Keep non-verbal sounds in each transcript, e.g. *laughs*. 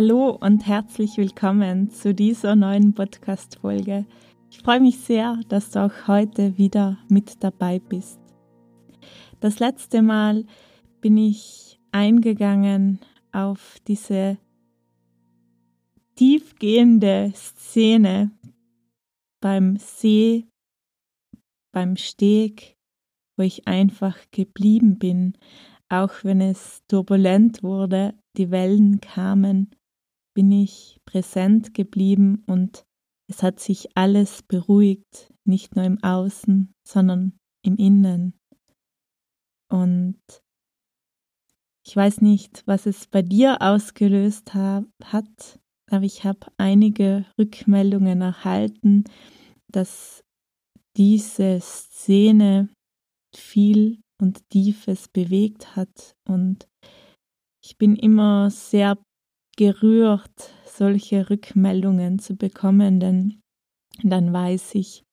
Hallo und herzlich willkommen zu dieser neuen Podcast-Folge. Ich freue mich sehr, dass du auch heute wieder mit dabei bist. Das letzte Mal bin ich eingegangen auf diese tiefgehende Szene beim See, beim Steg, wo ich einfach geblieben bin, auch wenn es turbulent wurde, die Wellen kamen bin ich präsent geblieben und es hat sich alles beruhigt, nicht nur im Außen, sondern im Innen. Und ich weiß nicht, was es bei dir ausgelöst hat, aber ich habe einige Rückmeldungen erhalten, dass diese Szene viel und Tiefes bewegt hat. Und ich bin immer sehr gerührt, solche Rückmeldungen zu bekommen, denn dann weiß ich,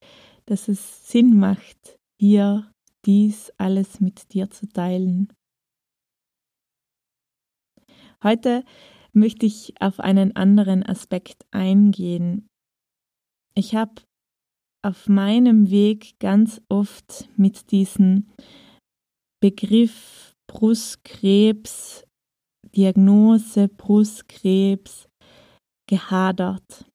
dass es Sinn macht, hier dies alles mit dir zu teilen. Heute möchte ich auf einen anderen Aspekt eingehen. Ich habe auf meinem Weg ganz oft mit diesem Begriff Brustkrebs Diagnose Brustkrebs gehadert.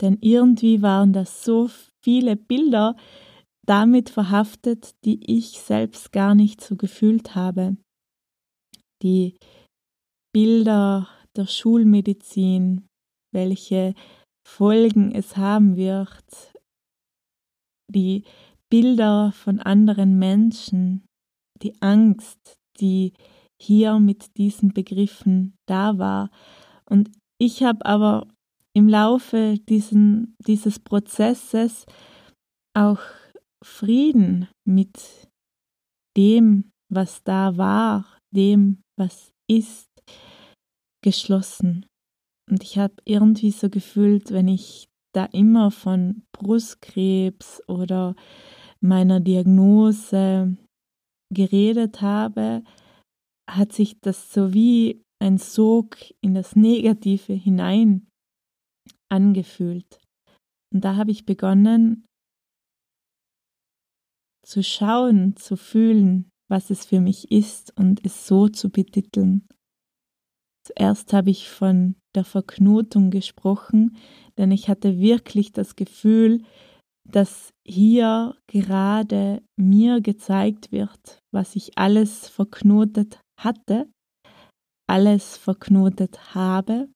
Denn irgendwie waren das so viele Bilder damit verhaftet, die ich selbst gar nicht so gefühlt habe. Die Bilder der Schulmedizin, welche Folgen es haben wird, die Bilder von anderen Menschen, die Angst, die hier mit diesen Begriffen da war. Und ich habe aber im Laufe diesen, dieses Prozesses auch Frieden mit dem, was da war, dem, was ist, geschlossen. Und ich habe irgendwie so gefühlt, wenn ich da immer von Brustkrebs oder meiner Diagnose geredet habe, hat sich das so wie ein Sog in das Negative hinein angefühlt. Und da habe ich begonnen zu schauen, zu fühlen, was es für mich ist und es so zu betiteln. Zuerst habe ich von der Verknotung gesprochen, denn ich hatte wirklich das Gefühl, dass hier gerade mir gezeigt wird, was ich alles verknotet hatte, alles verknotet habe,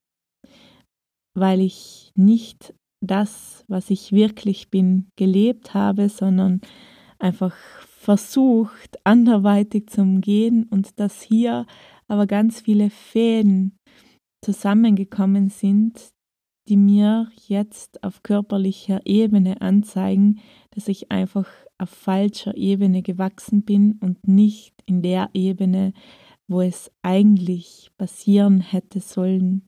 weil ich nicht das, was ich wirklich bin, gelebt habe, sondern einfach versucht, anderweitig zu umgehen und dass hier aber ganz viele Fäden zusammengekommen sind, die mir jetzt auf körperlicher Ebene anzeigen, dass ich einfach auf falscher Ebene gewachsen bin und nicht in der Ebene, wo es eigentlich passieren hätte sollen.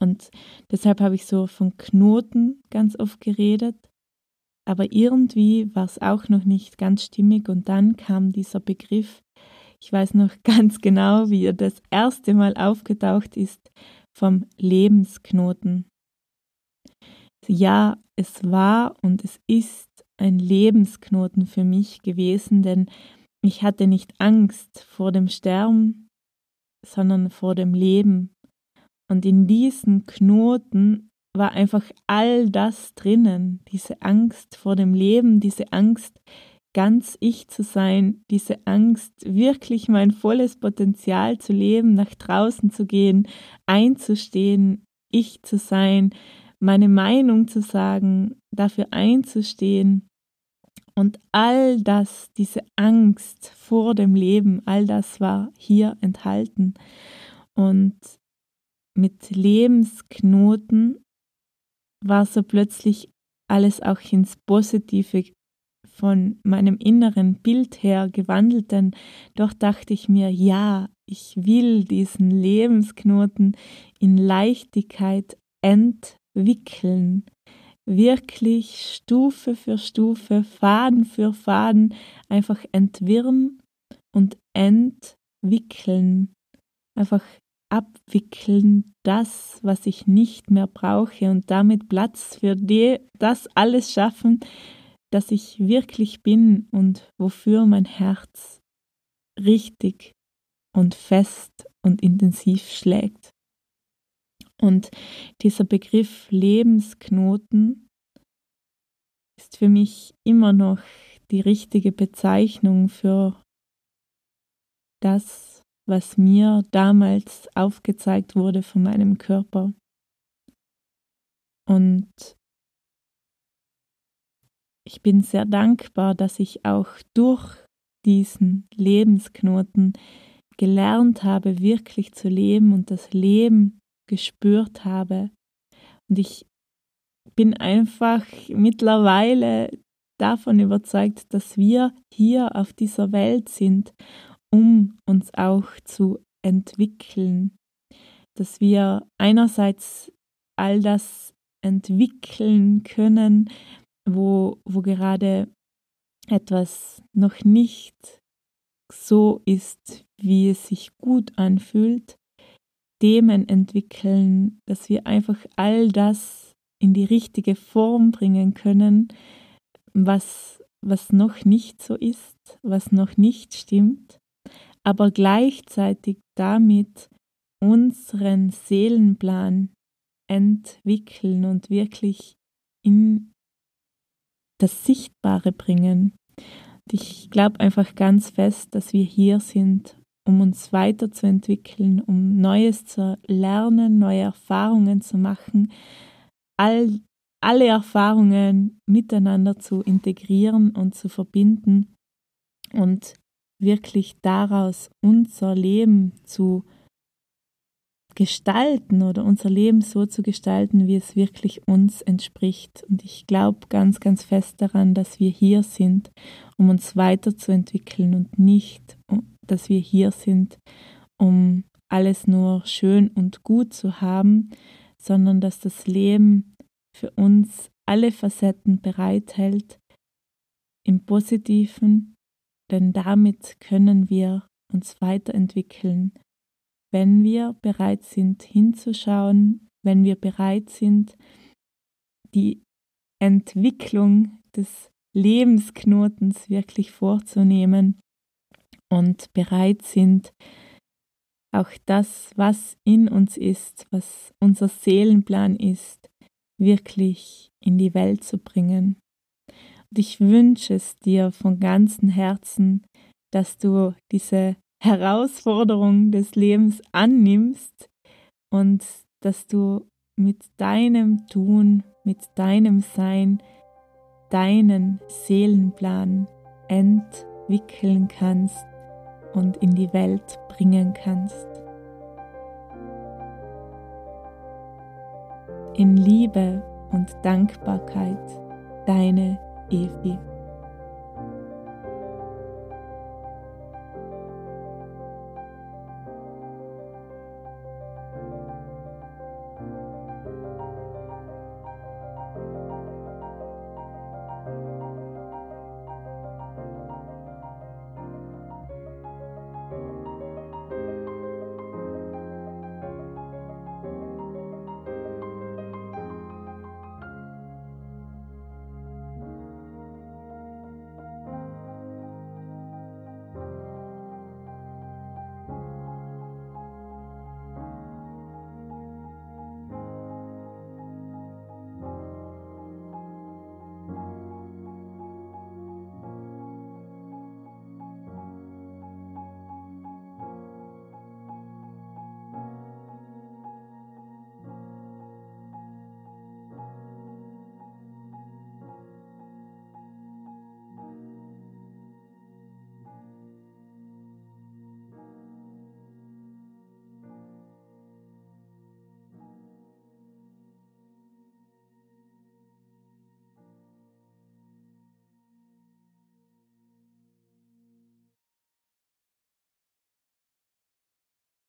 Und deshalb habe ich so von Knoten ganz oft geredet. aber irgendwie war es auch noch nicht ganz stimmig und dann kam dieser Begriff, ich weiß noch *laughs* ganz genau, wie er das erste Mal aufgetaucht ist, vom Lebensknoten. Ja, es war und es ist ein Lebensknoten für mich gewesen, denn ich hatte nicht Angst vor dem Sterben, sondern vor dem Leben. Und in diesen Knoten war einfach all das drinnen, diese Angst vor dem Leben, diese Angst, ganz ich zu sein, diese Angst, wirklich mein volles Potenzial zu leben, nach draußen zu gehen, einzustehen, ich zu sein, meine Meinung zu sagen, dafür einzustehen. Und all das, diese Angst vor dem Leben, all das war hier enthalten. Und mit Lebensknoten war so plötzlich alles auch ins Positive von meinem inneren Bild her gewandelt, denn doch dachte ich mir, ja, ich will diesen Lebensknoten in Leichtigkeit entwickeln, wirklich Stufe für Stufe, Faden für Faden einfach entwirren und entwickeln, einfach abwickeln, das, was ich nicht mehr brauche und damit Platz für die, das alles schaffen, das ich wirklich bin und wofür mein Herz richtig und fest und intensiv schlägt. Und dieser Begriff Lebensknoten ist für mich immer noch die richtige Bezeichnung für das, was mir damals aufgezeigt wurde von meinem Körper. Und ich bin sehr dankbar, dass ich auch durch diesen Lebensknoten gelernt habe, wirklich zu leben und das Leben gespürt habe. Und ich bin einfach mittlerweile davon überzeugt, dass wir hier auf dieser Welt sind, um uns auch zu entwickeln, dass wir einerseits all das entwickeln können, wo, wo gerade etwas noch nicht so ist, wie es sich gut anfühlt, Themen entwickeln, dass wir einfach all das in die richtige Form bringen können, was, was noch nicht so ist, was noch nicht stimmt, aber gleichzeitig damit unseren Seelenplan entwickeln und wirklich in das Sichtbare bringen. Und ich glaube einfach ganz fest, dass wir hier sind, um uns weiterzuentwickeln, um Neues zu lernen, neue Erfahrungen zu machen, all, alle Erfahrungen miteinander zu integrieren und zu verbinden und wirklich daraus unser Leben zu gestalten oder unser Leben so zu gestalten, wie es wirklich uns entspricht. Und ich glaube ganz, ganz fest daran, dass wir hier sind, um uns weiterzuentwickeln und nicht, dass wir hier sind, um alles nur schön und gut zu haben, sondern dass das Leben für uns alle Facetten bereithält, im positiven, denn damit können wir uns weiterentwickeln. Wenn wir bereit sind hinzuschauen, wenn wir bereit sind, die Entwicklung des Lebensknotens wirklich vorzunehmen und bereit sind, auch das, was in uns ist, was unser Seelenplan ist, wirklich in die Welt zu bringen. Und ich wünsche es dir von ganzem Herzen, dass du diese Herausforderung des Lebens annimmst und dass du mit deinem Tun, mit deinem Sein, deinen Seelenplan entwickeln kannst und in die Welt bringen kannst. In Liebe und Dankbarkeit, deine Evi.